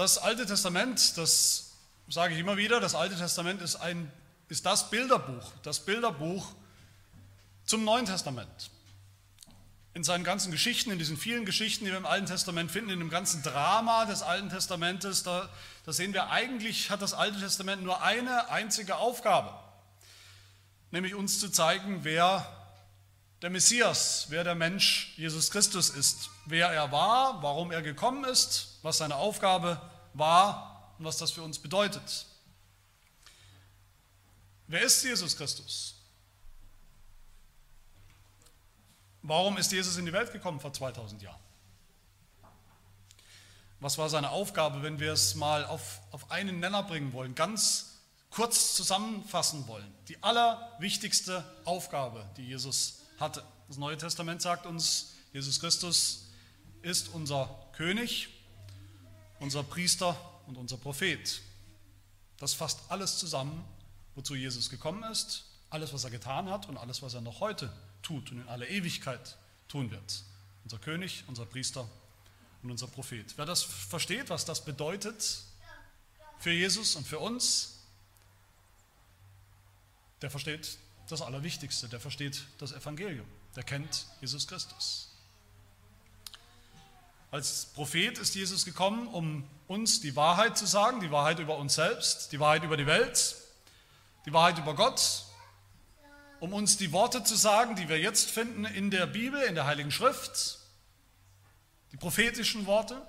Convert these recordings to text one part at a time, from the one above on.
Das Alte Testament, das sage ich immer wieder, das Alte Testament ist, ein, ist das Bilderbuch, das Bilderbuch zum Neuen Testament. In seinen ganzen Geschichten, in diesen vielen Geschichten, die wir im Alten Testament finden, in dem ganzen Drama des Alten Testamentes, da, da sehen wir, eigentlich hat das Alte Testament nur eine einzige Aufgabe, nämlich uns zu zeigen, wer der Messias, wer der Mensch Jesus Christus ist, wer er war, warum er gekommen ist, was seine Aufgabe war und was das für uns bedeutet. Wer ist Jesus Christus? Warum ist Jesus in die Welt gekommen vor 2000 Jahren? Was war seine Aufgabe, wenn wir es mal auf, auf einen Nenner bringen wollen, ganz kurz zusammenfassen wollen? Die allerwichtigste Aufgabe, die Jesus hatte. Das Neue Testament sagt uns, Jesus Christus ist unser König, unser Priester und unser Prophet. Das fasst alles zusammen, wozu Jesus gekommen ist, alles, was er getan hat und alles, was er noch heute tut und in aller Ewigkeit tun wird. Unser König, unser Priester und unser Prophet. Wer das versteht, was das bedeutet für Jesus und für uns, der versteht das Allerwichtigste, der versteht das Evangelium, der kennt Jesus Christus. Als Prophet ist Jesus gekommen, um uns die Wahrheit zu sagen, die Wahrheit über uns selbst, die Wahrheit über die Welt, die Wahrheit über Gott, um uns die Worte zu sagen, die wir jetzt finden in der Bibel, in der Heiligen Schrift, die prophetischen Worte.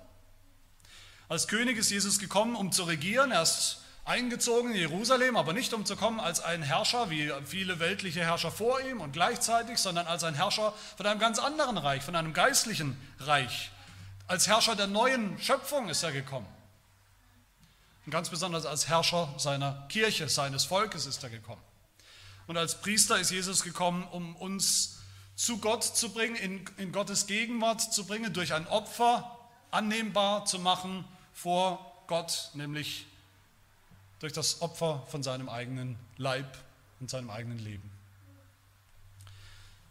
Als König ist Jesus gekommen, um zu regieren. Er ist eingezogen in Jerusalem, aber nicht um zu kommen als ein Herrscher, wie viele weltliche Herrscher vor ihm und gleichzeitig, sondern als ein Herrscher von einem ganz anderen Reich, von einem geistlichen Reich. Als Herrscher der neuen Schöpfung ist er gekommen. Und ganz besonders als Herrscher seiner Kirche, seines Volkes ist er gekommen. Und als Priester ist Jesus gekommen, um uns zu Gott zu bringen, in, in Gottes Gegenwart zu bringen, durch ein Opfer annehmbar zu machen vor Gott, nämlich durch das Opfer von seinem eigenen Leib und seinem eigenen Leben.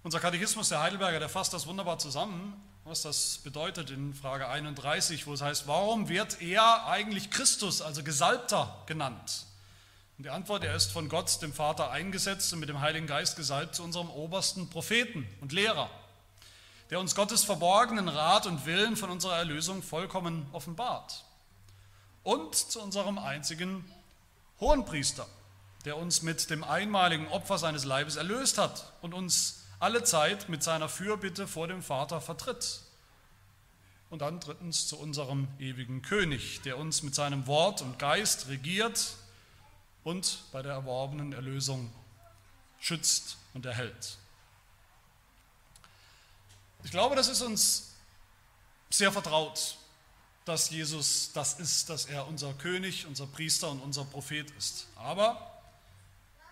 Unser Katechismus der Heidelberger, der fasst das wunderbar zusammen, was das bedeutet in Frage 31, wo es heißt, warum wird er eigentlich Christus, also Gesalbter, genannt? Und die Antwort, er ist von Gott, dem Vater, eingesetzt und mit dem Heiligen Geist gesalbt zu unserem obersten Propheten und Lehrer, der uns Gottes verborgenen Rat und Willen von unserer Erlösung vollkommen offenbart. Und zu unserem einzigen Hohenpriester, der uns mit dem einmaligen Opfer seines Leibes erlöst hat und uns alle Zeit mit seiner Fürbitte vor dem Vater vertritt. Und dann drittens zu unserem ewigen König, der uns mit seinem Wort und Geist regiert und bei der erworbenen Erlösung schützt und erhält. Ich glaube, das ist uns sehr vertraut, dass Jesus das ist, dass er unser König, unser Priester und unser Prophet ist. Aber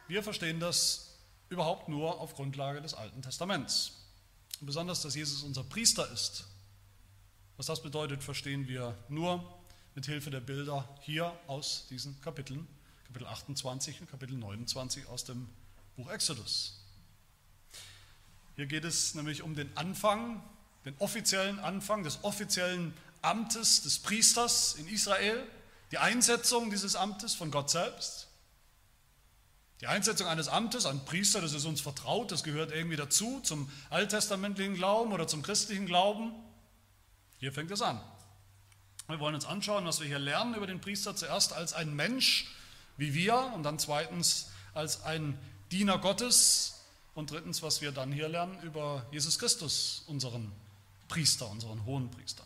wir verstehen das überhaupt nur auf Grundlage des Alten Testaments. Und besonders, dass Jesus unser Priester ist. Was das bedeutet, verstehen wir nur mit Hilfe der Bilder hier aus diesen Kapiteln, Kapitel 28 und Kapitel 29 aus dem Buch Exodus. Hier geht es nämlich um den Anfang, den offiziellen Anfang des offiziellen Amtes des Priesters in Israel, die Einsetzung dieses Amtes von Gott selbst. Die Einsetzung eines Amtes, ein Priester, das ist uns vertraut, das gehört irgendwie dazu, zum alttestamentlichen Glauben oder zum christlichen Glauben. Hier fängt es an. Wir wollen uns anschauen, was wir hier lernen über den Priester. Zuerst als ein Mensch wie wir und dann zweitens als ein Diener Gottes und drittens, was wir dann hier lernen über Jesus Christus, unseren Priester, unseren hohen Priester.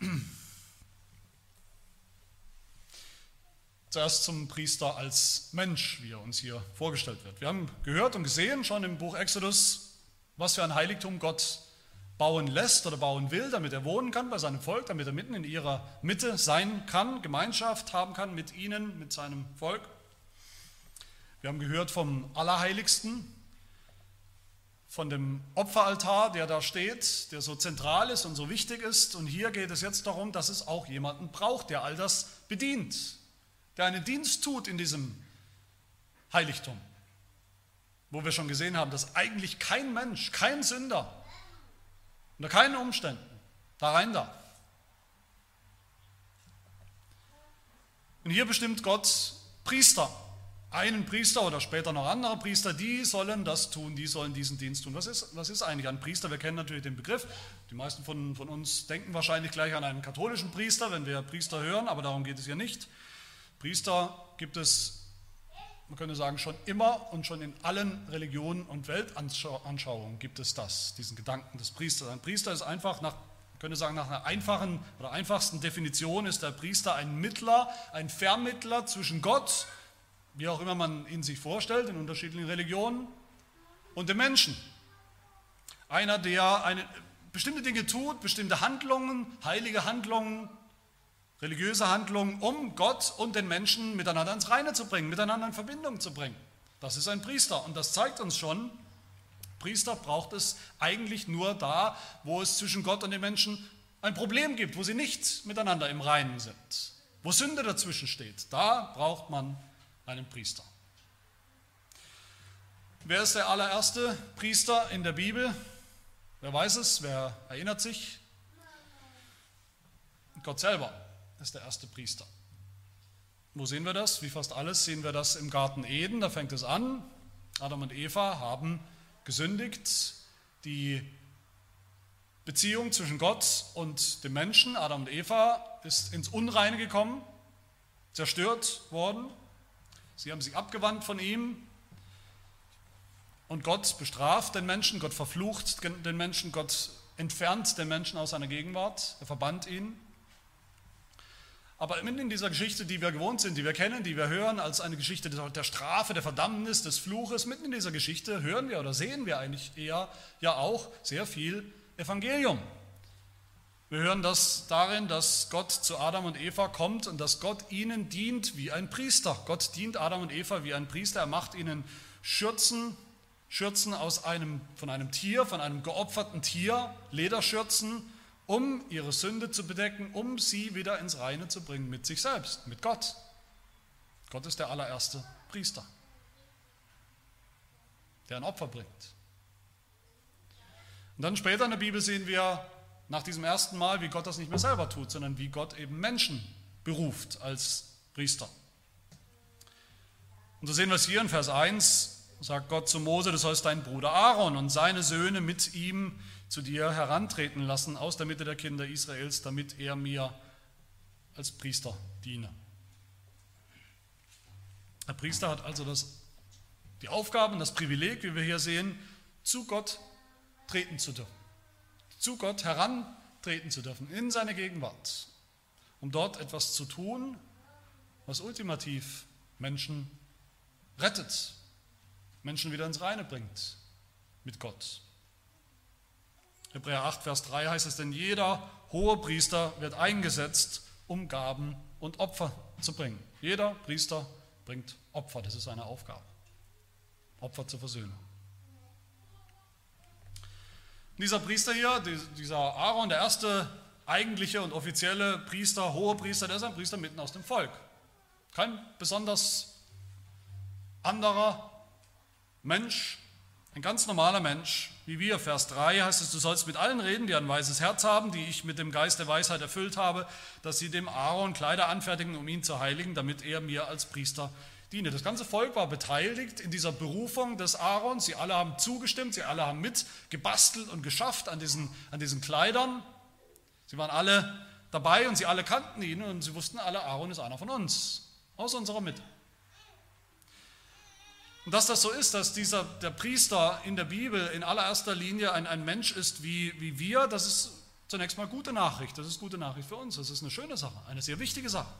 Zuerst zum Priester als Mensch, wie er uns hier vorgestellt wird. Wir haben gehört und gesehen schon im Buch Exodus, was für ein Heiligtum Gott bauen lässt oder bauen will, damit er wohnen kann bei seinem Volk, damit er mitten in ihrer Mitte sein kann, Gemeinschaft haben kann mit ihnen, mit seinem Volk. Wir haben gehört vom Allerheiligsten, von dem Opferaltar, der da steht, der so zentral ist und so wichtig ist. Und hier geht es jetzt darum, dass es auch jemanden braucht, der all das bedient, der einen Dienst tut in diesem Heiligtum, wo wir schon gesehen haben, dass eigentlich kein Mensch, kein Sünder unter keinen Umständen da rein darf. Und hier bestimmt Gott Priester einen Priester oder später noch andere Priester, die sollen das tun, die sollen diesen Dienst tun. Was ist, was ist eigentlich ein Priester? Wir kennen natürlich den Begriff. Die meisten von, von uns denken wahrscheinlich gleich an einen katholischen Priester, wenn wir Priester hören, aber darum geht es hier nicht. Priester gibt es man könnte sagen, schon immer und schon in allen Religionen und Weltanschauungen gibt es das, diesen Gedanken des Priesters. Ein Priester ist einfach nach, man könnte sagen, nach einer einfachen oder einfachsten Definition ist der Priester ein Mittler, ein Vermittler zwischen Gott, wie auch immer man ihn sich vorstellt, in unterschiedlichen Religionen, und dem Menschen. Einer, der eine, bestimmte Dinge tut, bestimmte Handlungen, heilige Handlungen religiöse Handlungen, um Gott und den Menschen miteinander ins Reine zu bringen, miteinander in Verbindung zu bringen. Das ist ein Priester und das zeigt uns schon, Priester braucht es eigentlich nur da, wo es zwischen Gott und den Menschen ein Problem gibt, wo sie nicht miteinander im Reinen sind, wo Sünde dazwischen steht. Da braucht man einen Priester. Wer ist der allererste Priester in der Bibel? Wer weiß es? Wer erinnert sich? Gott selber ist der erste Priester. Wo sehen wir das? Wie fast alles sehen wir das im Garten Eden. Da fängt es an. Adam und Eva haben gesündigt. Die Beziehung zwischen Gott und dem Menschen, Adam und Eva, ist ins Unreine gekommen, zerstört worden. Sie haben sich abgewandt von ihm. Und Gott bestraft den Menschen, Gott verflucht den Menschen, Gott entfernt den Menschen aus seiner Gegenwart, er verbannt ihn. Aber mitten in dieser Geschichte, die wir gewohnt sind, die wir kennen, die wir hören als eine Geschichte der Strafe, der Verdammnis, des Fluches, mitten in dieser Geschichte hören wir oder sehen wir eigentlich eher ja auch sehr viel Evangelium. Wir hören das darin, dass Gott zu Adam und Eva kommt und dass Gott ihnen dient wie ein Priester. Gott dient Adam und Eva wie ein Priester. Er macht ihnen Schürzen, Schürzen aus einem, von einem Tier, von einem geopferten Tier, Lederschürzen, um ihre Sünde zu bedecken, um sie wieder ins Reine zu bringen mit sich selbst, mit Gott. Gott ist der allererste Priester, der ein Opfer bringt. Und dann später in der Bibel sehen wir nach diesem ersten Mal, wie Gott das nicht mehr selber tut, sondern wie Gott eben Menschen beruft als Priester. Und so sehen wir es hier in Vers 1, sagt Gott zu Mose, du sollst deinen Bruder Aaron und seine Söhne mit ihm zu dir herantreten lassen aus der Mitte der Kinder Israels, damit er mir als Priester diene. Der Priester hat also das, die Aufgabe und das Privileg, wie wir hier sehen, zu Gott treten zu dürfen. Zu Gott herantreten zu dürfen, in seine Gegenwart, um dort etwas zu tun, was ultimativ Menschen rettet, Menschen wieder ins Reine bringt mit Gott. Hebräer 8, Vers 3 heißt es, denn jeder hohe Priester wird eingesetzt, um Gaben und Opfer zu bringen. Jeder Priester bringt Opfer, das ist seine Aufgabe. Opfer zur Versöhnung. Dieser Priester hier, dieser Aaron, der erste eigentliche und offizielle Priester, hohe Priester, der ist ein Priester mitten aus dem Volk. Kein besonders anderer Mensch, ein ganz normaler Mensch, wie wir. Vers 3 heißt es, du sollst mit allen reden, die ein weißes Herz haben, die ich mit dem Geist der Weisheit erfüllt habe, dass sie dem Aaron Kleider anfertigen, um ihn zu heiligen, damit er mir als Priester diene. Das ganze Volk war beteiligt in dieser Berufung des Aaron. Sie alle haben zugestimmt, sie alle haben mitgebastelt und geschafft an diesen, an diesen Kleidern. Sie waren alle dabei und sie alle kannten ihn und sie wussten alle, Aaron ist einer von uns, aus unserer Mitte. Und dass das so ist, dass dieser, der Priester in der Bibel in allererster Linie ein, ein Mensch ist wie, wie wir, das ist zunächst mal gute Nachricht. Das ist gute Nachricht für uns. Das ist eine schöne Sache, eine sehr wichtige Sache.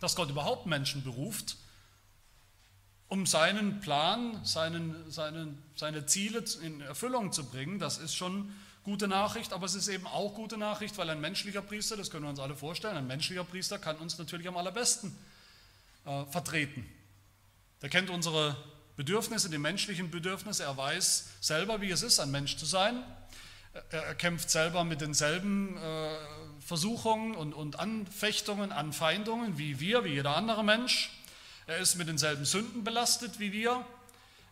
Dass Gott überhaupt Menschen beruft, um seinen Plan, seinen, seinen, seine Ziele in Erfüllung zu bringen, das ist schon gute Nachricht, aber es ist eben auch gute Nachricht, weil ein menschlicher Priester, das können wir uns alle vorstellen, ein menschlicher Priester kann uns natürlich am allerbesten äh, vertreten. Er kennt unsere Bedürfnisse, die menschlichen Bedürfnisse. Er weiß selber, wie es ist, ein Mensch zu sein. Er kämpft selber mit denselben äh, Versuchungen und, und Anfechtungen, Anfeindungen wie wir, wie jeder andere Mensch. Er ist mit denselben Sünden belastet wie wir.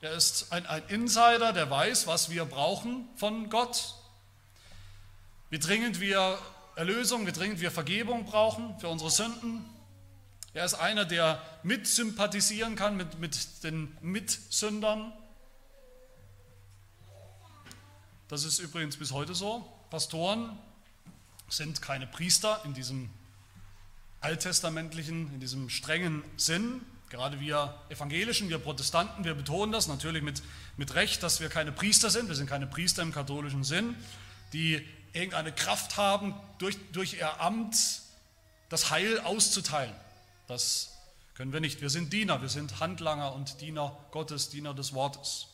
Er ist ein, ein Insider, der weiß, was wir brauchen von Gott. Wie dringend wir Erlösung, wie dringend wir Vergebung brauchen für unsere Sünden. Er ist einer, der mitsympathisieren kann mit, mit den Mitsündern. Das ist übrigens bis heute so. Pastoren sind keine Priester in diesem alttestamentlichen, in diesem strengen Sinn. Gerade wir Evangelischen, wir Protestanten, wir betonen das natürlich mit, mit Recht, dass wir keine Priester sind. Wir sind keine Priester im katholischen Sinn, die irgendeine Kraft haben, durch, durch ihr Amt das Heil auszuteilen. Das können wir nicht. Wir sind Diener, wir sind Handlanger und Diener Gottes, Diener des Wortes.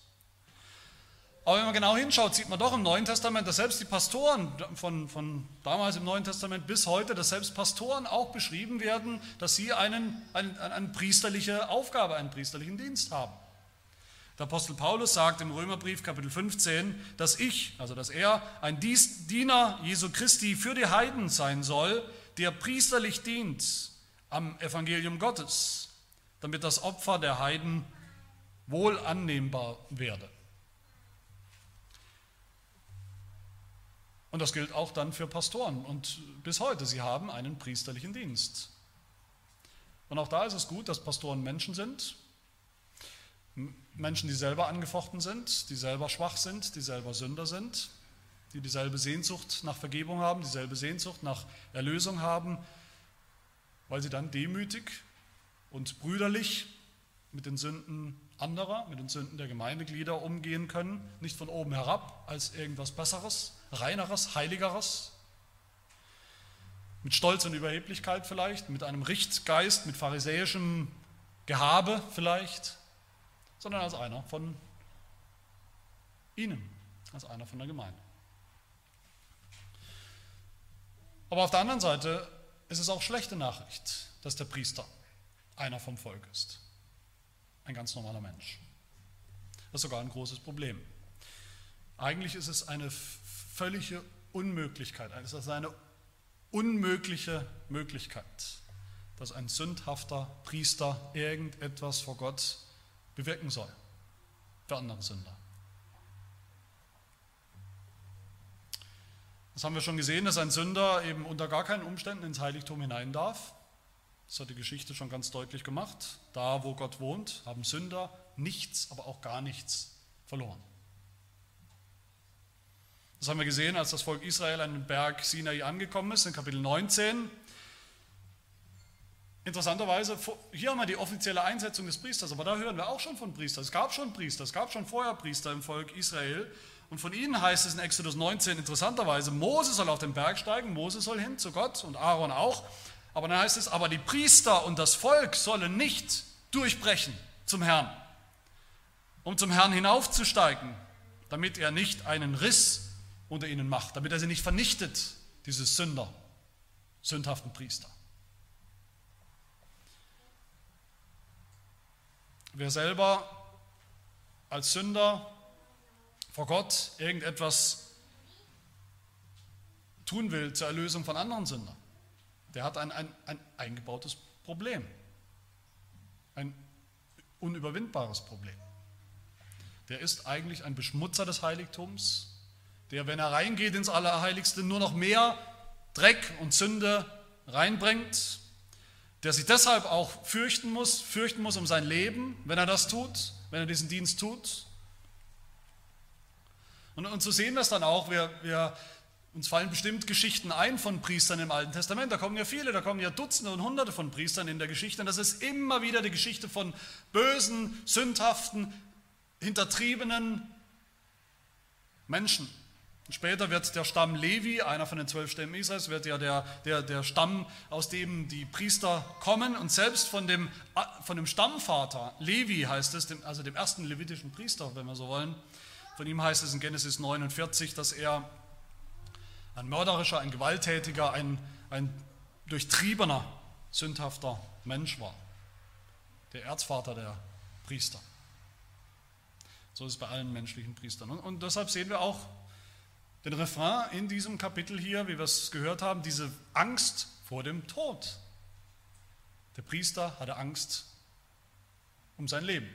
Aber wenn man genau hinschaut, sieht man doch im Neuen Testament, dass selbst die Pastoren von, von damals im Neuen Testament bis heute, dass selbst Pastoren auch beschrieben werden, dass sie einen, einen, eine priesterliche Aufgabe, einen priesterlichen Dienst haben. Der Apostel Paulus sagt im Römerbrief Kapitel 15, dass ich, also dass er ein Diener Jesu Christi für die Heiden sein soll, der priesterlich dient am Evangelium Gottes, damit das Opfer der Heiden wohl annehmbar werde. Und das gilt auch dann für Pastoren. Und bis heute, sie haben einen priesterlichen Dienst. Und auch da ist es gut, dass Pastoren Menschen sind, Menschen, die selber angefochten sind, die selber schwach sind, die selber Sünder sind, die dieselbe Sehnsucht nach Vergebung haben, dieselbe Sehnsucht nach Erlösung haben, weil sie dann demütig und brüderlich mit den Sünden anderer, mit den Sünden der Gemeindeglieder umgehen können, nicht von oben herab als irgendwas Besseres, reineres, heiligeres, mit Stolz und Überheblichkeit vielleicht, mit einem Richtgeist, mit pharisäischem Gehabe vielleicht, sondern als einer von ihnen, als einer von der Gemeinde. Aber auf der anderen Seite ist es auch schlechte Nachricht, dass der Priester einer vom Volk ist. Ein ganz normaler Mensch. Das ist sogar ein großes Problem. Eigentlich ist es eine völlige Unmöglichkeit, es ist eine unmögliche Möglichkeit, dass ein sündhafter Priester irgendetwas vor Gott bewirken soll für andere Sünder. Das haben wir schon gesehen, dass ein Sünder eben unter gar keinen Umständen ins Heiligtum hinein darf. Das hat die Geschichte schon ganz deutlich gemacht. Da, wo Gott wohnt, haben Sünder nichts, aber auch gar nichts verloren. Das haben wir gesehen, als das Volk Israel an den Berg Sinai angekommen ist, in Kapitel 19. Interessanterweise, hier haben wir die offizielle Einsetzung des Priesters, aber da hören wir auch schon von Priestern. Es gab schon Priester, es gab schon vorher Priester im Volk Israel. Und von ihnen heißt es in Exodus 19 interessanterweise, Mose soll auf den Berg steigen, Mose soll hin zu Gott und Aaron auch. Aber dann heißt es, aber die Priester und das Volk sollen nicht durchbrechen zum Herrn, um zum Herrn hinaufzusteigen, damit er nicht einen Riss unter ihnen macht, damit er sie nicht vernichtet, diese Sünder, sündhaften Priester. Wer selber als Sünder vor Gott irgendetwas tun will zur Erlösung von anderen Sündern, der hat ein, ein, ein eingebautes Problem, ein unüberwindbares Problem. Der ist eigentlich ein Beschmutzer des Heiligtums, der, wenn er reingeht ins Allerheiligste, nur noch mehr Dreck und Sünde reinbringt, der sich deshalb auch fürchten muss, fürchten muss um sein Leben, wenn er das tut, wenn er diesen Dienst tut. Und, und so sehen wir es dann auch, wir, wir, uns fallen bestimmt Geschichten ein von Priestern im Alten Testament, da kommen ja viele, da kommen ja Dutzende und Hunderte von Priestern in der Geschichte und das ist immer wieder die Geschichte von bösen, sündhaften, hintertriebenen Menschen. Später wird der Stamm Levi, einer von den zwölf Stämmen Israels, wird ja der, der, der Stamm, aus dem die Priester kommen. Und selbst von dem, von dem Stammvater, Levi heißt es, dem, also dem ersten levitischen Priester, wenn wir so wollen, von ihm heißt es in Genesis 49, dass er ein mörderischer, ein gewalttätiger, ein, ein durchtriebener, sündhafter Mensch war. Der Erzvater der Priester. So ist es bei allen menschlichen Priestern. Und, und deshalb sehen wir auch den Refrain in diesem Kapitel hier, wie wir es gehört haben, diese Angst vor dem Tod. Der Priester hatte Angst um sein Leben.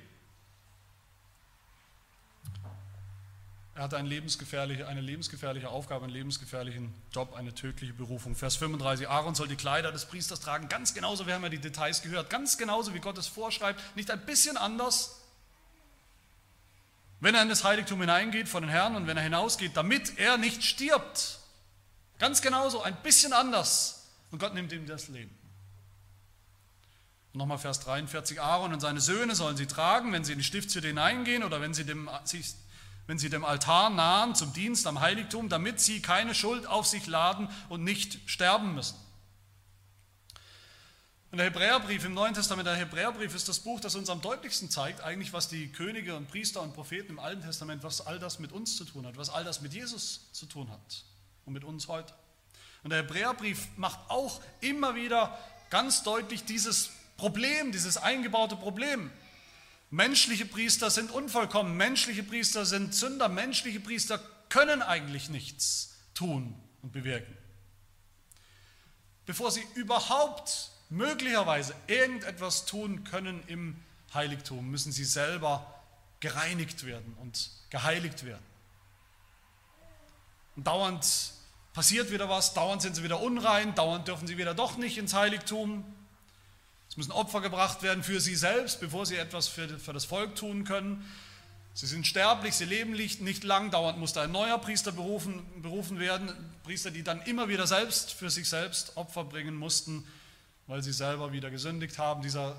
Er hatte eine lebensgefährliche, eine lebensgefährliche Aufgabe, einen lebensgefährlichen Job, eine tödliche Berufung. Vers 35, Aaron soll die Kleider des Priesters tragen, ganz genauso, wir haben ja die Details gehört, ganz genauso, wie Gott es vorschreibt, nicht ein bisschen anders. Wenn er in das Heiligtum hineingeht von den Herrn und wenn er hinausgeht, damit er nicht stirbt. Ganz genauso, ein bisschen anders. Und Gott nimmt ihm das Leben. Nochmal Vers 43, Aaron und seine Söhne sollen sie tragen, wenn sie in die Stiftshütte hineingehen oder wenn sie dem, wenn sie dem Altar nahen zum Dienst am Heiligtum, damit sie keine Schuld auf sich laden und nicht sterben müssen. Und der Hebräerbrief im Neuen Testament, der Hebräerbrief ist das Buch, das uns am deutlichsten zeigt, eigentlich, was die Könige und Priester und Propheten im Alten Testament, was all das mit uns zu tun hat, was all das mit Jesus zu tun hat und mit uns heute. Und der Hebräerbrief macht auch immer wieder ganz deutlich dieses Problem, dieses eingebaute Problem. Menschliche Priester sind unvollkommen, menschliche Priester sind Sünder, menschliche Priester können eigentlich nichts tun und bewirken. Bevor sie überhaupt möglicherweise irgendetwas tun können im Heiligtum, müssen sie selber gereinigt werden und geheiligt werden. Und dauernd passiert wieder was, dauernd sind sie wieder unrein, dauernd dürfen sie wieder doch nicht ins Heiligtum. Es müssen Opfer gebracht werden für sie selbst, bevor sie etwas für, für das Volk tun können. Sie sind sterblich, sie leben nicht lang, dauernd muss da ein neuer Priester berufen, berufen werden, Priester, die dann immer wieder selbst für sich selbst Opfer bringen mussten, weil sie selber wieder gesündigt haben. Dieser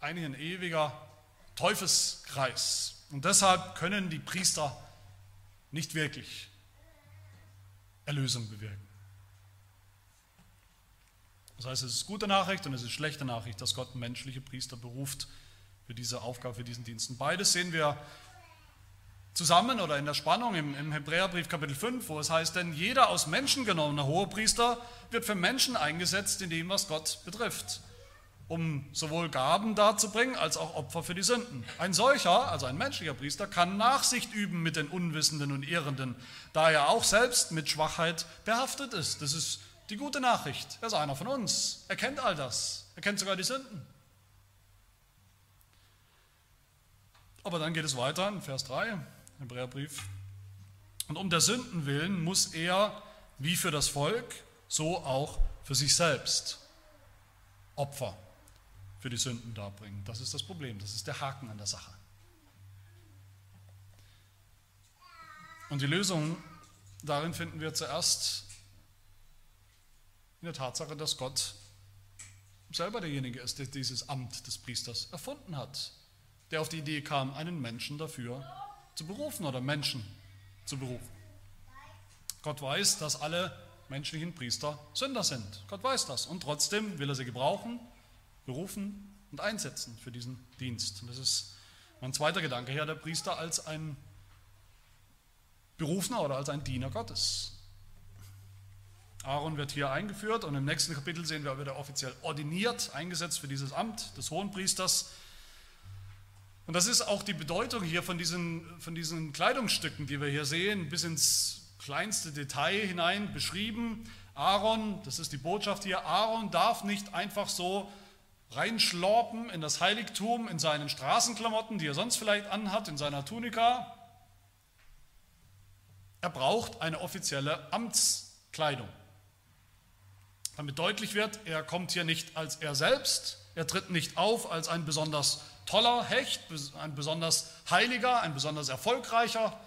eigentlich ein ewiger Teufelskreis. Und deshalb können die Priester nicht wirklich Erlösung bewirken. Das heißt, es ist gute Nachricht und es ist schlechte Nachricht, dass Gott menschliche Priester beruft für diese Aufgabe, für diesen Dienst. Und beides sehen wir zusammen oder in der Spannung im, im Hebräerbrief Kapitel 5, wo es heißt, denn jeder aus Menschen genommener Hohepriester wird für Menschen eingesetzt in dem, was Gott betrifft, um sowohl Gaben darzubringen als auch Opfer für die Sünden. Ein solcher, also ein menschlicher Priester, kann Nachsicht üben mit den Unwissenden und Irrenden, da er auch selbst mit Schwachheit behaftet ist. Das ist die gute Nachricht. Er ist einer von uns. Er kennt all das. Er kennt sogar die Sünden. Aber dann geht es weiter in Vers 3, Hebräerbrief. Und um der Sünden willen muss er, wie für das Volk, so auch für sich selbst Opfer für die Sünden darbringen. Das ist das Problem, das ist der Haken an der Sache. Und die Lösung darin finden wir zuerst in der Tatsache, dass Gott selber derjenige ist, der dieses Amt des Priesters erfunden hat, der auf die Idee kam, einen Menschen dafür zu berufen oder Menschen zu berufen. Gott weiß, dass alle menschlichen Priester Sünder sind. Gott weiß das. Und trotzdem will er sie gebrauchen, berufen und einsetzen für diesen Dienst. Und das ist mein zweiter Gedanke her, der Priester als ein Berufener oder als ein Diener Gottes. Aaron wird hier eingeführt und im nächsten Kapitel sehen wir, wird er offiziell ordiniert, eingesetzt für dieses Amt des Hohenpriesters. Und das ist auch die Bedeutung hier von diesen, von diesen Kleidungsstücken, die wir hier sehen, bis ins kleinste Detail hinein beschrieben. Aaron, das ist die Botschaft hier, Aaron darf nicht einfach so reinschlorpen in das Heiligtum in seinen Straßenklamotten, die er sonst vielleicht anhat, in seiner Tunika. Er braucht eine offizielle Amtskleidung damit deutlich wird, er kommt hier nicht als er selbst, er tritt nicht auf als ein besonders toller Hecht, ein besonders heiliger, ein besonders erfolgreicher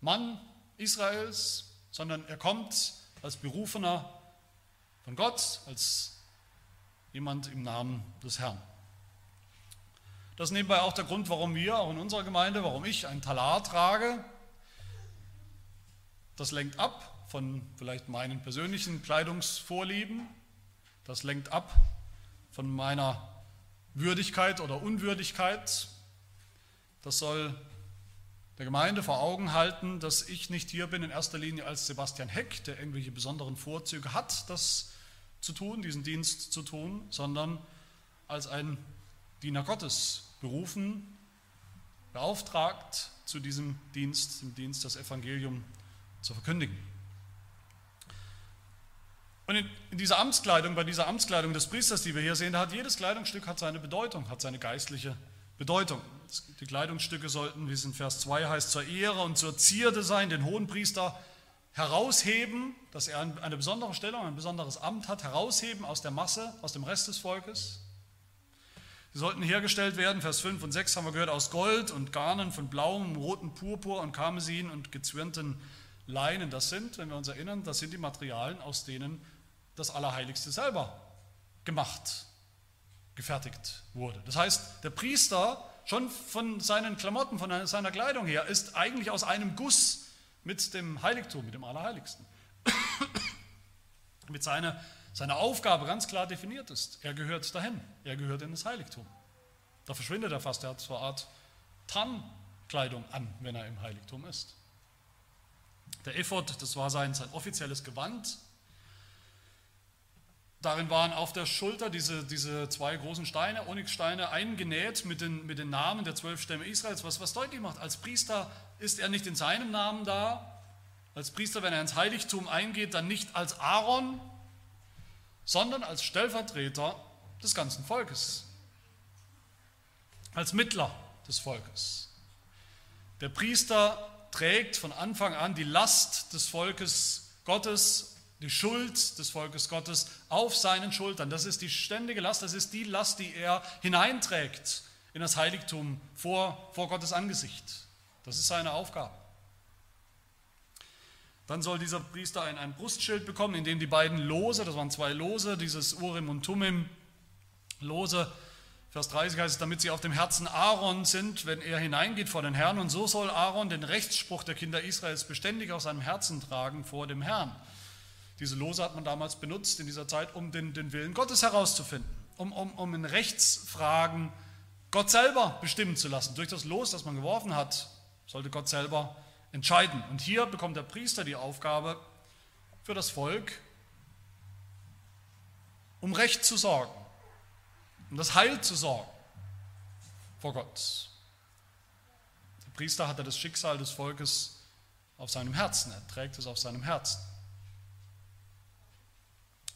Mann Israels, sondern er kommt als Berufener von Gott, als jemand im Namen des Herrn. Das ist nebenbei auch der Grund, warum wir, auch in unserer Gemeinde, warum ich ein Talar trage. Das lenkt ab von vielleicht meinen persönlichen Kleidungsvorlieben. Das lenkt ab von meiner Würdigkeit oder Unwürdigkeit. Das soll der Gemeinde vor Augen halten, dass ich nicht hier bin in erster Linie als Sebastian Heck, der irgendwelche besonderen Vorzüge hat, das zu tun, diesen Dienst zu tun, sondern als ein Diener Gottes, berufen, beauftragt zu diesem Dienst, dem Dienst das Evangelium zu verkündigen. Und in, dieser Amtskleidung, bei dieser Amtskleidung des Priesters, die wir hier sehen, da hat jedes Kleidungsstück hat seine Bedeutung, hat seine geistliche Bedeutung. Die Kleidungsstücke sollten, wie es in Vers 2 heißt, zur Ehre und zur Zierde sein, den hohen Priester herausheben, dass er eine besondere Stellung, ein besonderes Amt hat, herausheben aus der Masse, aus dem Rest des Volkes. Sie sollten hergestellt werden, Vers 5 und 6 haben wir gehört, aus Gold und Garnen von blauem, rotem Purpur und Karmesin und gezwirnten Leinen. Das sind, wenn wir uns erinnern, das sind die Materialien, aus denen das Allerheiligste selber gemacht, gefertigt wurde. Das heißt, der Priester, schon von seinen Klamotten, von seiner Kleidung her, ist eigentlich aus einem Guss mit dem Heiligtum, mit dem Allerheiligsten. mit seiner seine Aufgabe ganz klar definiert ist. Er gehört dahin, er gehört in das Heiligtum. Da verschwindet er fast, er hat so eine Art Tannkleidung an, wenn er im Heiligtum ist. Der Ephod, das war sein, sein offizielles Gewand. Darin waren auf der Schulter diese, diese zwei großen Steine, Onyxsteine, eingenäht mit den, mit den Namen der zwölf Stämme Israels, was, was deutlich macht, als Priester ist er nicht in seinem Namen da, als Priester, wenn er ins Heiligtum eingeht, dann nicht als Aaron, sondern als Stellvertreter des ganzen Volkes, als Mittler des Volkes. Der Priester trägt von Anfang an die Last des Volkes Gottes, die Schuld des Volkes Gottes auf seinen Schultern. Das ist die ständige Last, das ist die Last, die er hineinträgt in das Heiligtum vor, vor Gottes Angesicht. Das ist seine Aufgabe. Dann soll dieser Priester ein, ein Brustschild bekommen, in dem die beiden Lose, das waren zwei Lose, dieses Urim und Tumim, Lose, Vers 30 heißt es, damit sie auf dem Herzen Aaron sind, wenn er hineingeht vor den Herrn. Und so soll Aaron den Rechtsspruch der Kinder Israels beständig auf seinem Herzen tragen vor dem Herrn. Diese Lose hat man damals benutzt in dieser Zeit, um den, den Willen Gottes herauszufinden, um, um, um in Rechtsfragen Gott selber bestimmen zu lassen. Durch das Los, das man geworfen hat, sollte Gott selber entscheiden. Und hier bekommt der Priester die Aufgabe, für das Volk um Recht zu sorgen, um das Heil zu sorgen vor Gott. Der Priester hatte das Schicksal des Volkes auf seinem Herzen, er trägt es auf seinem Herzen.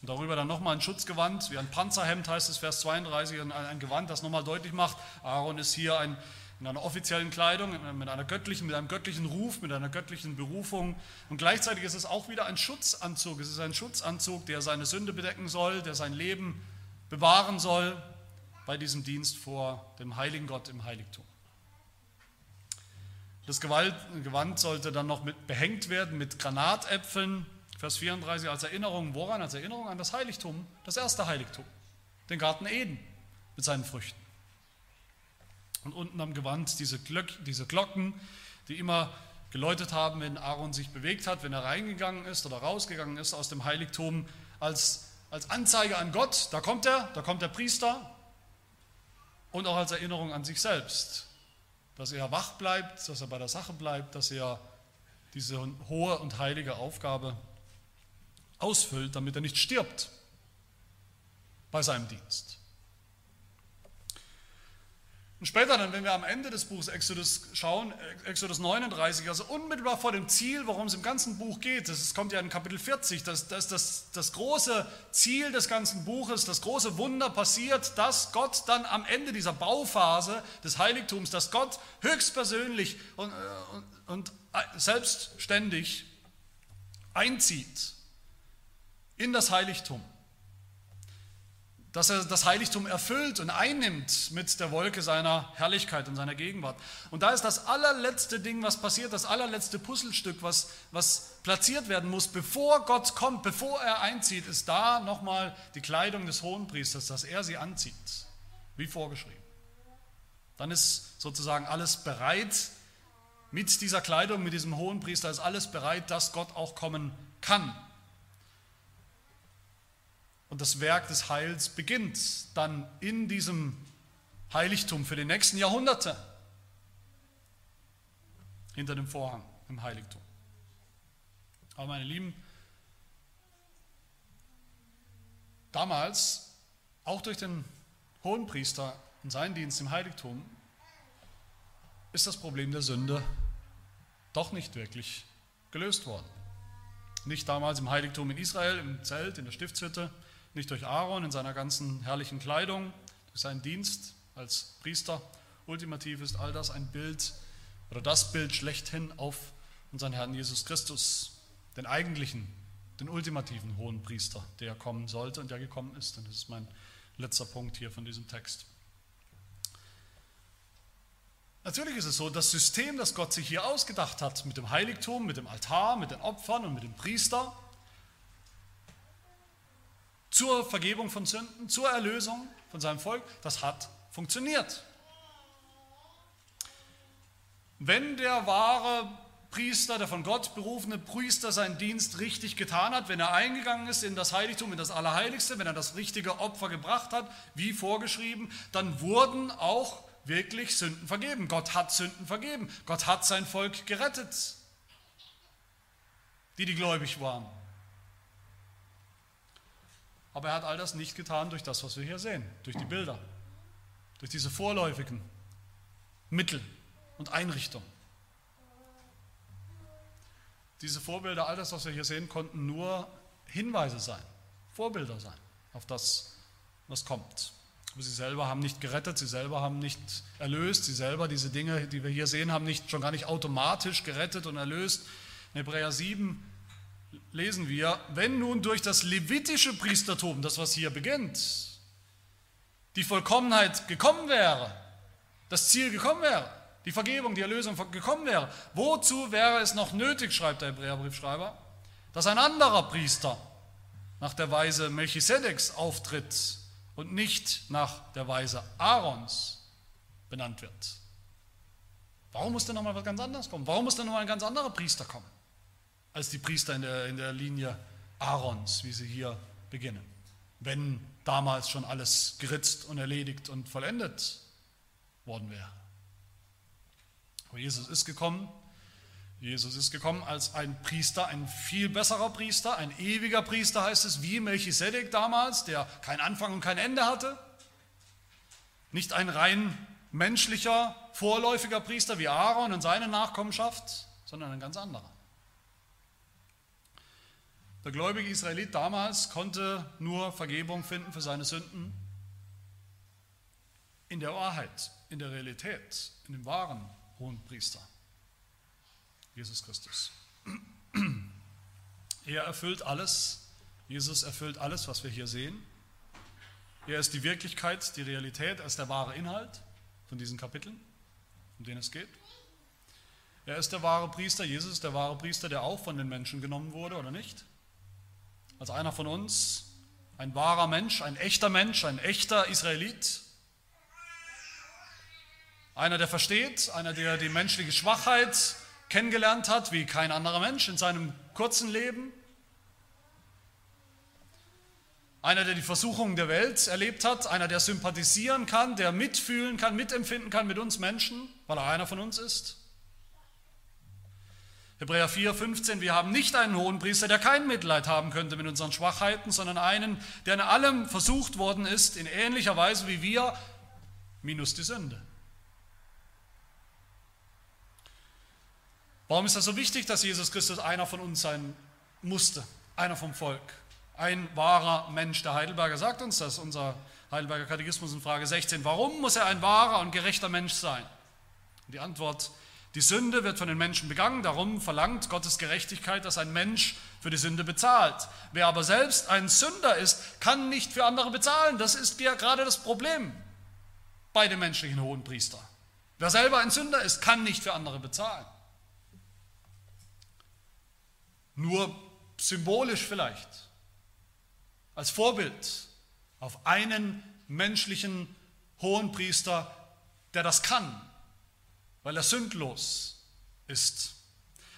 Und darüber dann nochmal ein Schutzgewand, wie ein Panzerhemd heißt es, Vers 32, ein Gewand, das nochmal deutlich macht, Aaron ist hier ein in einer offiziellen Kleidung, mit, einer göttlichen, mit einem göttlichen Ruf, mit einer göttlichen Berufung. Und gleichzeitig ist es auch wieder ein Schutzanzug. Es ist ein Schutzanzug, der seine Sünde bedecken soll, der sein Leben bewahren soll bei diesem Dienst vor dem heiligen Gott im Heiligtum. Das Gewand sollte dann noch mit behängt werden mit Granatäpfeln. Vers 34 als Erinnerung, woran? Als Erinnerung an das Heiligtum, das erste Heiligtum, den Garten Eden mit seinen Früchten. Und unten am Gewand diese, Glöck, diese Glocken, die immer geläutet haben, wenn Aaron sich bewegt hat, wenn er reingegangen ist oder rausgegangen ist aus dem Heiligtum, als, als Anzeige an Gott, da kommt er, da kommt der Priester und auch als Erinnerung an sich selbst, dass er wach bleibt, dass er bei der Sache bleibt, dass er diese hohe und heilige Aufgabe ausfüllt, damit er nicht stirbt bei seinem Dienst. Und später dann, wenn wir am Ende des Buchs Exodus schauen, Exodus 39, also unmittelbar vor dem Ziel, worum es im ganzen Buch geht, das kommt ja in Kapitel 40, das, das, das, das große Ziel des ganzen Buches, das große Wunder passiert, dass Gott dann am Ende dieser Bauphase des Heiligtums, dass Gott höchstpersönlich und, und, und selbstständig einzieht in das Heiligtum dass er das Heiligtum erfüllt und einnimmt mit der Wolke seiner Herrlichkeit und seiner Gegenwart. Und da ist das allerletzte Ding, was passiert, das allerletzte Puzzlestück, was, was platziert werden muss, bevor Gott kommt, bevor er einzieht, ist da nochmal die Kleidung des Hohenpriesters, dass er sie anzieht, wie vorgeschrieben. Dann ist sozusagen alles bereit, mit dieser Kleidung, mit diesem Hohenpriester ist alles bereit, dass Gott auch kommen kann und das Werk des Heils beginnt dann in diesem Heiligtum für die nächsten Jahrhunderte hinter dem Vorhang im Heiligtum. Aber meine Lieben, damals, auch durch den Hohenpriester und seinen Dienst im Heiligtum, ist das Problem der Sünde doch nicht wirklich gelöst worden. Nicht damals im Heiligtum in Israel, im Zelt, in der Stiftshütte, nicht durch Aaron in seiner ganzen herrlichen Kleidung, durch seinen Dienst als Priester ultimativ ist all das ein Bild oder das Bild schlechthin auf unseren Herrn Jesus Christus, den eigentlichen, den ultimativen hohen Priester, der kommen sollte und der gekommen ist. Und das ist mein letzter Punkt hier von diesem Text. Natürlich ist es so, das System, das Gott sich hier ausgedacht hat, mit dem Heiligtum, mit dem Altar, mit den Opfern und mit dem Priester, zur Vergebung von Sünden, zur Erlösung von seinem Volk, das hat funktioniert. Wenn der wahre Priester, der von Gott berufene Priester seinen Dienst richtig getan hat, wenn er eingegangen ist in das Heiligtum, in das Allerheiligste, wenn er das richtige Opfer gebracht hat, wie vorgeschrieben, dann wurden auch wirklich Sünden vergeben. Gott hat Sünden vergeben. Gott hat sein Volk gerettet, die die gläubig waren. Aber er hat all das nicht getan durch das, was wir hier sehen, durch die Bilder, durch diese vorläufigen Mittel und Einrichtungen. Diese Vorbilder, all das, was wir hier sehen, konnten nur Hinweise sein, Vorbilder sein auf das, was kommt. Aber sie selber haben nicht gerettet, sie selber haben nicht erlöst, sie selber, diese Dinge, die wir hier sehen, haben nicht, schon gar nicht automatisch gerettet und erlöst. In Hebräer 7 lesen wir, wenn nun durch das levitische Priestertum, das was hier beginnt, die Vollkommenheit gekommen wäre, das Ziel gekommen wäre, die Vergebung, die Erlösung gekommen wäre, wozu wäre es noch nötig, schreibt der Hebräerbriefschreiber, dass ein anderer Priester nach der Weise Melchisedeks auftritt und nicht nach der Weise Aarons benannt wird. Warum muss denn nochmal was ganz anderes kommen? Warum muss denn nochmal ein ganz anderer Priester kommen, als die Priester in der, in der Linie Aarons, wie sie hier beginnen, wenn damals schon alles geritzt und erledigt und vollendet worden wäre? Aber Jesus ist gekommen, Jesus ist gekommen als ein Priester, ein viel besserer Priester, ein ewiger Priester heißt es, wie Melchisedek damals, der kein Anfang und kein Ende hatte. Nicht ein rein menschlicher, vorläufiger Priester wie Aaron und seine Nachkommenschaft, sondern ein ganz anderer. Der gläubige Israelit damals konnte nur Vergebung finden für seine Sünden in der Wahrheit, in der Realität, in dem wahren hohen Priester. Jesus Christus. Er erfüllt alles, Jesus erfüllt alles, was wir hier sehen. Er ist die Wirklichkeit, die Realität, er ist der wahre Inhalt von diesen Kapiteln, um den es geht. Er ist der wahre Priester, Jesus ist der wahre Priester, der auch von den Menschen genommen wurde, oder nicht? Als einer von uns, ein wahrer Mensch, ein echter Mensch, ein echter Israelit. Einer, der versteht, einer, der die menschliche Schwachheit kennengelernt hat wie kein anderer Mensch in seinem kurzen Leben. Einer, der die Versuchungen der Welt erlebt hat, einer, der sympathisieren kann, der mitfühlen kann, mitempfinden kann mit uns Menschen, weil er einer von uns ist. Hebräer 4, 15, wir haben nicht einen hohen Priester, der kein Mitleid haben könnte mit unseren Schwachheiten, sondern einen, der in allem versucht worden ist, in ähnlicher Weise wie wir, minus die Sünde. Warum ist das so wichtig, dass Jesus Christus einer von uns sein musste, einer vom Volk, ein wahrer Mensch? Der Heidelberger sagt uns das, unser Heidelberger Katechismus in Frage 16. Warum muss er ein wahrer und gerechter Mensch sein? Die Antwort, die Sünde wird von den Menschen begangen, darum verlangt Gottes Gerechtigkeit, dass ein Mensch für die Sünde bezahlt. Wer aber selbst ein Sünder ist, kann nicht für andere bezahlen. Das ist ja gerade das Problem bei dem menschlichen Hohenpriester. Wer selber ein Sünder ist, kann nicht für andere bezahlen. Nur symbolisch vielleicht, als Vorbild auf einen menschlichen Hohenpriester, der das kann, weil er sündlos ist.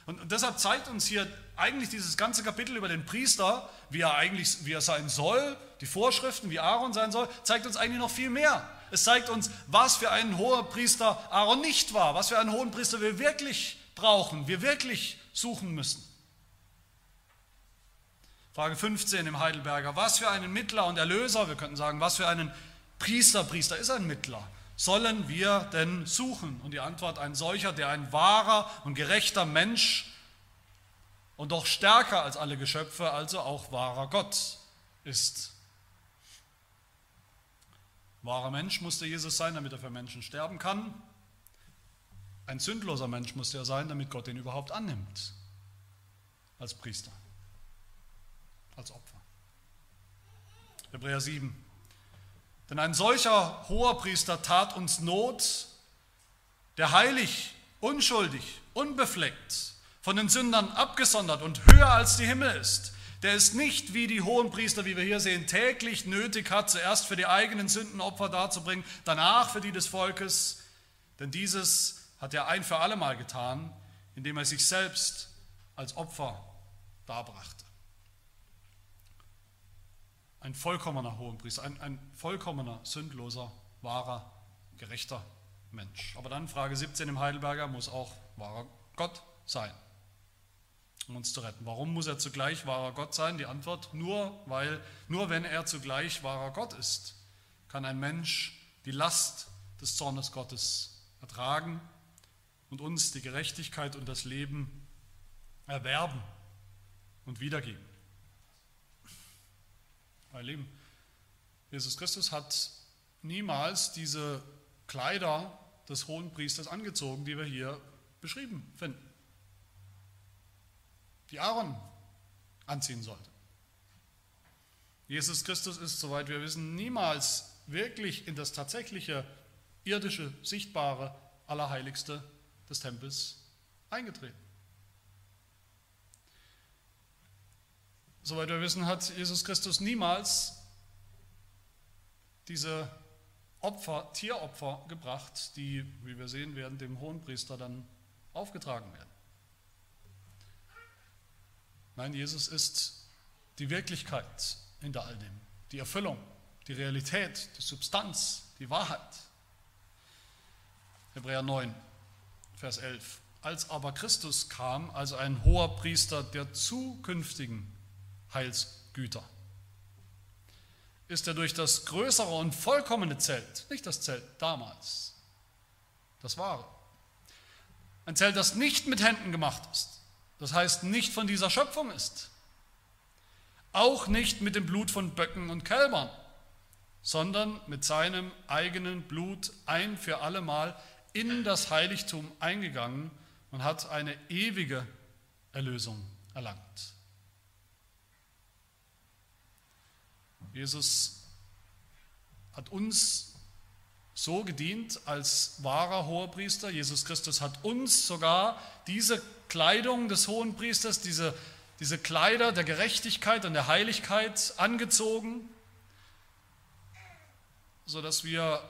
Und deshalb zeigt uns hier eigentlich dieses ganze Kapitel über den Priester, wie er eigentlich wie er sein soll, die Vorschriften, wie Aaron sein soll, zeigt uns eigentlich noch viel mehr. Es zeigt uns, was für ein hoher Priester Aaron nicht war, was für einen hohen Priester wir wirklich brauchen, wir wirklich suchen müssen. Frage 15 im Heidelberger, was für einen Mittler und Erlöser, wir könnten sagen, was für einen Priester, Priester ist ein Mittler, sollen wir denn suchen? Und die Antwort, ein solcher, der ein wahrer und gerechter Mensch und doch stärker als alle Geschöpfe, also auch wahrer Gott ist. wahrer Mensch musste Jesus sein, damit er für Menschen sterben kann. Ein sündloser Mensch musste er sein, damit Gott ihn überhaupt annimmt als Priester, als Opfer. Hebräer 7. Denn ein solcher hoher Priester tat uns Not, der heilig, unschuldig, unbefleckt, von den Sündern abgesondert und höher als die Himmel ist, der es nicht wie die hohen Priester, wie wir hier sehen, täglich nötig hat, zuerst für die eigenen Sünden Opfer darzubringen, danach für die des Volkes, denn dieses hat er ein für allemal getan, indem er sich selbst als Opfer darbrachte. Ein vollkommener Hohenpriester, ein, ein vollkommener, sündloser, wahrer, gerechter Mensch. Aber dann Frage 17 im Heidelberger muss auch wahrer Gott sein, um uns zu retten. Warum muss er zugleich wahrer Gott sein? Die Antwort nur, weil nur wenn er zugleich wahrer Gott ist, kann ein Mensch die Last des Zornes Gottes ertragen und uns die Gerechtigkeit und das Leben erwerben und wiedergeben. Meine Lieben, Jesus Christus hat niemals diese Kleider des hohen Priesters angezogen, die wir hier beschrieben finden, die Aaron anziehen sollte. Jesus Christus ist, soweit wir wissen, niemals wirklich in das tatsächliche irdische, sichtbare, allerheiligste des Tempels eingetreten. Soweit wir wissen, hat Jesus Christus niemals diese Opfer, Tieropfer gebracht, die, wie wir sehen werden, dem Hohenpriester dann aufgetragen werden. Nein, Jesus ist die Wirklichkeit hinter all dem, die Erfüllung, die Realität, die Substanz, die Wahrheit. Hebräer 9, Vers 11. Als aber Christus kam, also ein hoher Priester der zukünftigen Heilsgüter, ist er durch das größere und vollkommene Zelt, nicht das Zelt damals, das wahre, ein Zelt, das nicht mit Händen gemacht ist, das heißt nicht von dieser Schöpfung ist, auch nicht mit dem Blut von Böcken und Kälbern, sondern mit seinem eigenen Blut ein für allemal in das Heiligtum eingegangen und hat eine ewige Erlösung erlangt. Jesus hat uns so gedient als wahrer Hohepriester. Jesus Christus hat uns sogar diese Kleidung des Hohenpriesters, diese, diese Kleider der Gerechtigkeit und der Heiligkeit angezogen, sodass wir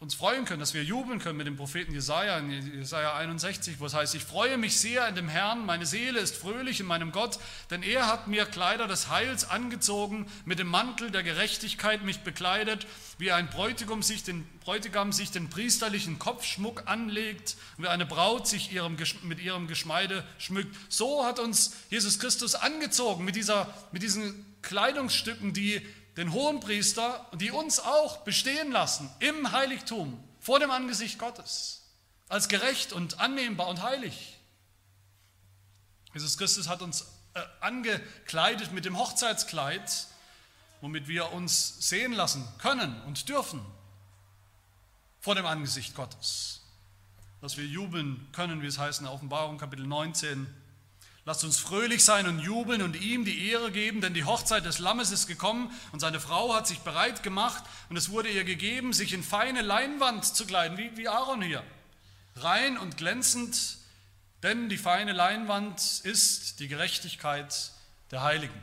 uns freuen können, dass wir jubeln können mit dem Propheten Jesaja in Jesaja 61, wo es heißt: Ich freue mich sehr in dem Herrn, meine Seele ist fröhlich in meinem Gott, denn er hat mir Kleider des Heils angezogen, mit dem Mantel der Gerechtigkeit mich bekleidet, wie ein Bräutigam sich den, Bräutigam sich den priesterlichen Kopfschmuck anlegt, wie eine Braut sich ihrem, mit ihrem Geschmeide schmückt. So hat uns Jesus Christus angezogen mit, dieser, mit diesen Kleidungsstücken, die den Hohenpriester, die uns auch bestehen lassen im Heiligtum vor dem Angesicht Gottes, als gerecht und annehmbar und heilig. Jesus Christus hat uns äh, angekleidet mit dem Hochzeitskleid, womit wir uns sehen lassen können und dürfen vor dem Angesicht Gottes. Dass wir jubeln können, wie es heißt in der Offenbarung Kapitel 19, Lasst uns fröhlich sein und jubeln und ihm die Ehre geben, denn die Hochzeit des Lammes ist gekommen und seine Frau hat sich bereit gemacht und es wurde ihr gegeben, sich in feine Leinwand zu kleiden, wie, wie Aaron hier. Rein und glänzend, denn die feine Leinwand ist die Gerechtigkeit der Heiligen.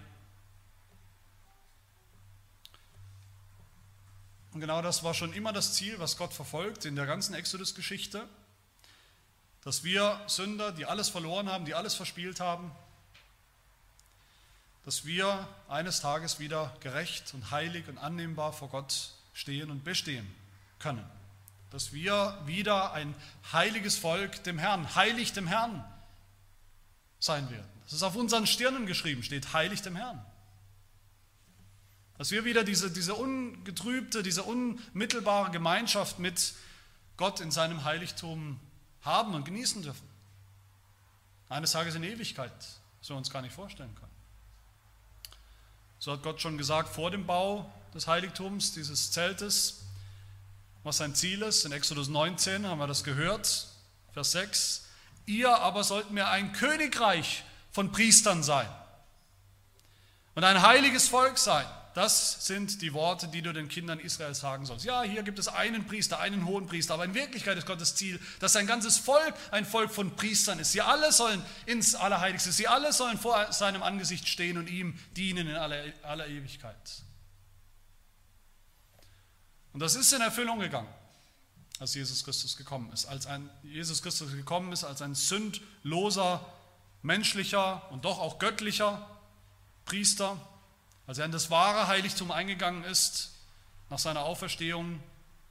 Und genau das war schon immer das Ziel, was Gott verfolgt in der ganzen Exodus-Geschichte dass wir Sünder, die alles verloren haben, die alles verspielt haben, dass wir eines Tages wieder gerecht und heilig und annehmbar vor Gott stehen und bestehen können. Dass wir wieder ein heiliges Volk dem Herrn, heilig dem Herrn sein werden. Das ist auf unseren Stirnen geschrieben, steht heilig dem Herrn. Dass wir wieder diese, diese ungetrübte, diese unmittelbare Gemeinschaft mit Gott in seinem Heiligtum haben und genießen dürfen. Eines Tages in Ewigkeit, was wir uns gar nicht vorstellen können. So hat Gott schon gesagt vor dem Bau des Heiligtums, dieses Zeltes, was sein Ziel ist. In Exodus 19 haben wir das gehört, Vers 6. Ihr aber sollt mir ein Königreich von Priestern sein und ein heiliges Volk sein. Das sind die Worte, die du den Kindern Israels sagen sollst. Ja, hier gibt es einen Priester, einen hohen Priester, aber in Wirklichkeit ist Gottes Ziel, dass sein ganzes Volk ein Volk von Priestern ist. Sie alle sollen ins Allerheiligste, sie alle sollen vor seinem Angesicht stehen und ihm dienen in aller, aller Ewigkeit. Und das ist in Erfüllung gegangen, als Jesus Christus gekommen ist. Als ein Jesus Christus gekommen ist, als ein sündloser, menschlicher und doch auch göttlicher Priester als er in das wahre Heiligtum eingegangen ist, nach seiner Auferstehung,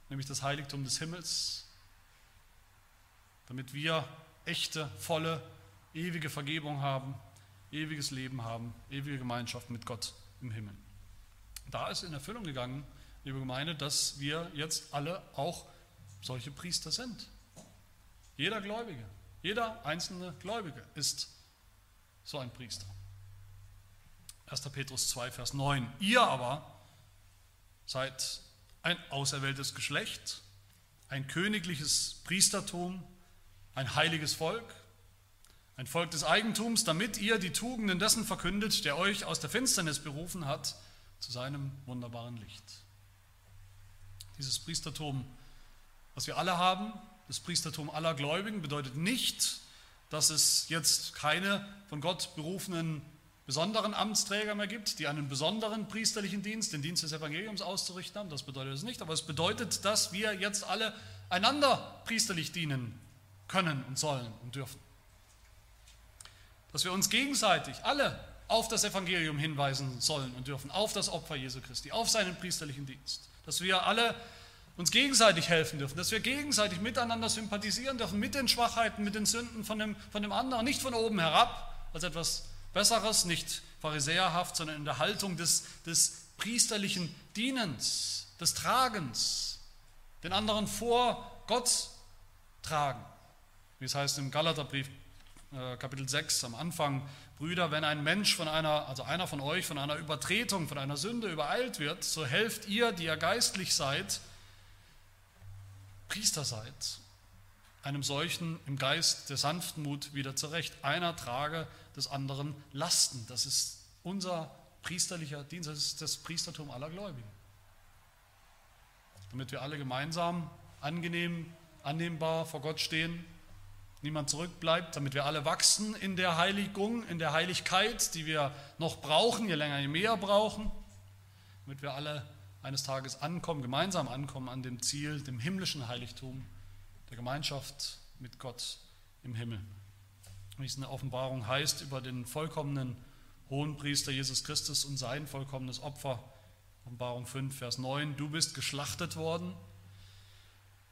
nämlich das Heiligtum des Himmels, damit wir echte, volle, ewige Vergebung haben, ewiges Leben haben, ewige Gemeinschaft mit Gott im Himmel. Da ist in Erfüllung gegangen, liebe Gemeinde, dass wir jetzt alle auch solche Priester sind. Jeder Gläubige, jeder einzelne Gläubige ist so ein Priester. 1. Petrus 2, Vers 9. Ihr aber seid ein auserwähltes Geschlecht, ein königliches Priestertum, ein heiliges Volk, ein Volk des Eigentums, damit ihr die Tugenden dessen verkündet, der euch aus der Finsternis berufen hat, zu seinem wunderbaren Licht. Dieses Priestertum, was wir alle haben, das Priestertum aller Gläubigen, bedeutet nicht, dass es jetzt keine von Gott berufenen besonderen Amtsträger mehr gibt, die einen besonderen priesterlichen Dienst, den Dienst des Evangeliums auszurichten haben. Das bedeutet es nicht, aber es bedeutet, dass wir jetzt alle einander priesterlich dienen können und sollen und dürfen. Dass wir uns gegenseitig alle auf das Evangelium hinweisen sollen und dürfen, auf das Opfer Jesu Christi, auf seinen priesterlichen Dienst. Dass wir alle uns gegenseitig helfen dürfen, dass wir gegenseitig miteinander sympathisieren dürfen mit den Schwachheiten, mit den Sünden von dem, von dem anderen, nicht von oben herab als etwas Besseres, nicht pharisäerhaft, sondern in der Haltung des, des priesterlichen Dienens, des Tragens, den anderen vor Gott tragen. Wie es heißt im Galaterbrief äh, Kapitel 6 am Anfang, Brüder, wenn ein Mensch von einer, also einer von euch von einer Übertretung, von einer Sünde übereilt wird, so helft ihr, die ihr geistlich seid, Priester seid, einem solchen im Geist der Sanftmut wieder zurecht. Einer trage des anderen Lasten. Das ist unser priesterlicher Dienst, das ist das Priestertum aller Gläubigen. Damit wir alle gemeinsam angenehm, annehmbar vor Gott stehen, niemand zurückbleibt, damit wir alle wachsen in der Heiligung, in der Heiligkeit, die wir noch brauchen, je länger, je mehr brauchen, damit wir alle eines Tages ankommen, gemeinsam ankommen an dem Ziel, dem himmlischen Heiligtum, der Gemeinschaft mit Gott im Himmel wie es in der Offenbarung heißt, über den vollkommenen Hohenpriester Jesus Christus und sein vollkommenes Opfer. Offenbarung 5, Vers 9, du bist geschlachtet worden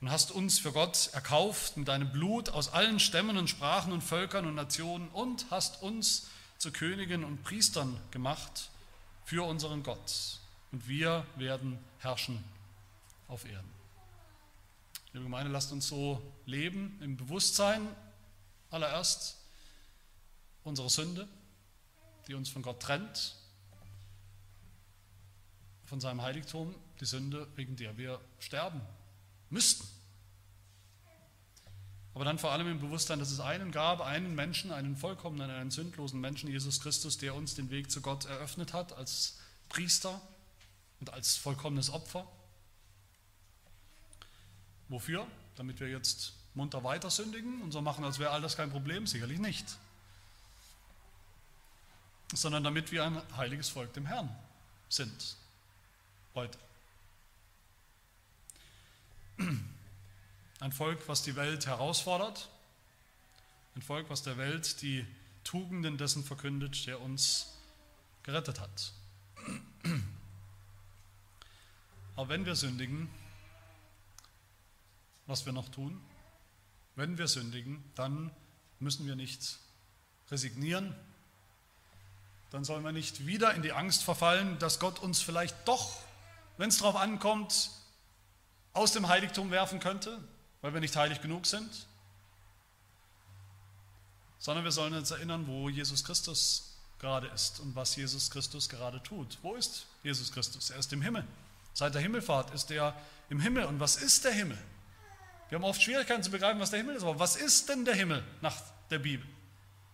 und hast uns für Gott erkauft mit deinem Blut aus allen Stämmen und Sprachen und Völkern und Nationen und hast uns zu Königen und Priestern gemacht für unseren Gott. Und wir werden herrschen auf Erden. Liebe Gemeinde, lasst uns so leben im Bewusstsein allererst unsere Sünde, die uns von Gott trennt, von seinem Heiligtum, die Sünde, wegen der wir sterben müssten. Aber dann vor allem im Bewusstsein, dass es einen gab, einen Menschen, einen vollkommenen, einen sündlosen Menschen, Jesus Christus, der uns den Weg zu Gott eröffnet hat als Priester und als vollkommenes Opfer. Wofür? Damit wir jetzt munter weiter sündigen und so machen, als wäre all das kein Problem? Sicherlich nicht sondern damit wir ein heiliges Volk dem Herrn sind. Heute. Ein Volk, was die Welt herausfordert. Ein Volk, was der Welt die Tugenden dessen verkündet, der uns gerettet hat. Aber wenn wir sündigen, was wir noch tun, wenn wir sündigen, dann müssen wir nicht resignieren, dann sollen wir nicht wieder in die Angst verfallen, dass Gott uns vielleicht doch, wenn es darauf ankommt, aus dem Heiligtum werfen könnte, weil wir nicht heilig genug sind, sondern wir sollen uns erinnern, wo Jesus Christus gerade ist und was Jesus Christus gerade tut. Wo ist Jesus Christus? Er ist im Himmel. Seit der Himmelfahrt ist er im Himmel. Und was ist der Himmel? Wir haben oft Schwierigkeiten zu begreifen, was der Himmel ist. Aber was ist denn der Himmel nach der Bibel?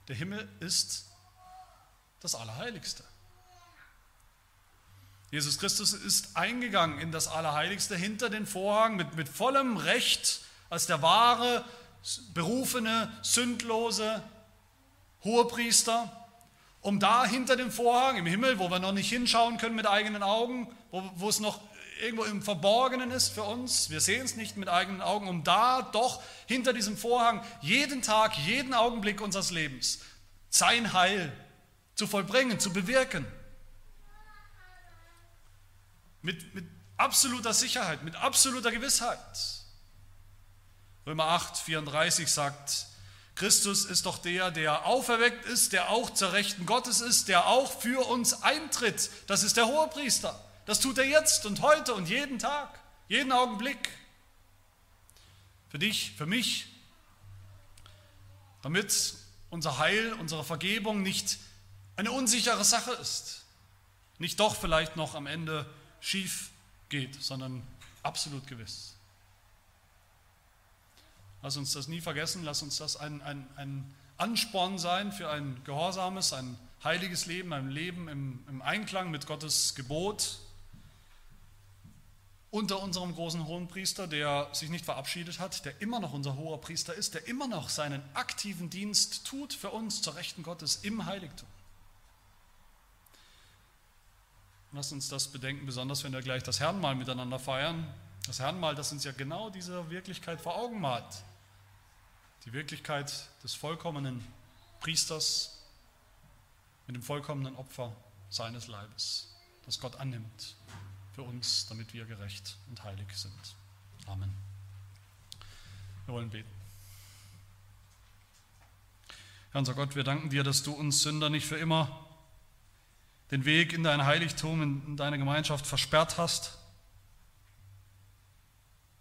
Der Himmel ist das Allerheiligste. Jesus Christus ist eingegangen in das Allerheiligste hinter den Vorhang mit, mit vollem Recht als der wahre, berufene, sündlose Hohepriester, um da hinter dem Vorhang im Himmel, wo wir noch nicht hinschauen können mit eigenen Augen, wo, wo es noch irgendwo im Verborgenen ist für uns, wir sehen es nicht mit eigenen Augen, um da doch hinter diesem Vorhang jeden Tag, jeden Augenblick unseres Lebens sein Heil zu vollbringen, zu bewirken. Mit, mit absoluter Sicherheit, mit absoluter Gewissheit. Römer 8, 34 sagt, Christus ist doch der, der auferweckt ist, der auch zur Rechten Gottes ist, der auch für uns eintritt. Das ist der Hohepriester. Das tut er jetzt und heute und jeden Tag, jeden Augenblick. Für dich, für mich, damit unser Heil, unsere Vergebung nicht eine unsichere Sache ist, nicht doch vielleicht noch am Ende schief geht, sondern absolut gewiss. Lass uns das nie vergessen, lass uns das ein, ein, ein Ansporn sein für ein gehorsames, ein heiliges Leben, ein Leben im, im Einklang mit Gottes Gebot, unter unserem großen Hohenpriester, der sich nicht verabschiedet hat, der immer noch unser hoher Priester ist, der immer noch seinen aktiven Dienst tut für uns zur Rechten Gottes im Heiligtum. Lasst uns das bedenken, besonders wenn wir gleich das Herrenmal miteinander feiern. Das Herrenmal, das uns ja genau diese Wirklichkeit vor Augen malt. Die Wirklichkeit des vollkommenen Priesters mit dem vollkommenen Opfer seines Leibes, das Gott annimmt für uns, damit wir gerecht und heilig sind. Amen. Wir wollen beten. Herr unser Gott, wir danken dir, dass du uns Sünder nicht für immer den Weg in dein Heiligtum, in deine Gemeinschaft versperrt hast,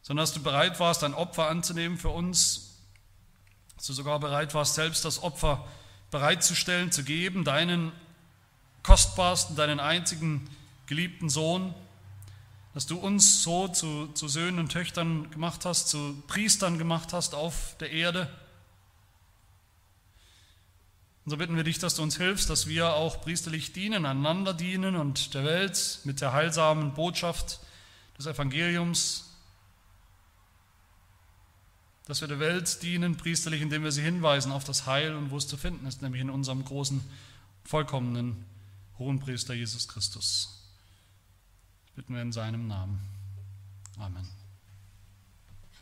sondern dass du bereit warst, ein Opfer anzunehmen für uns, dass du sogar bereit warst, selbst das Opfer bereitzustellen, zu geben, deinen kostbarsten, deinen einzigen geliebten Sohn, dass du uns so zu, zu Söhnen und Töchtern gemacht hast, zu Priestern gemacht hast auf der Erde. Und so bitten wir dich, dass du uns hilfst, dass wir auch priesterlich dienen, einander dienen und der Welt mit der heilsamen Botschaft des Evangeliums, dass wir der Welt dienen, priesterlich, indem wir sie hinweisen auf das Heil und wo es zu finden ist, nämlich in unserem großen, vollkommenen Hohenpriester Jesus Christus bitten wir in seinem Namen. Amen.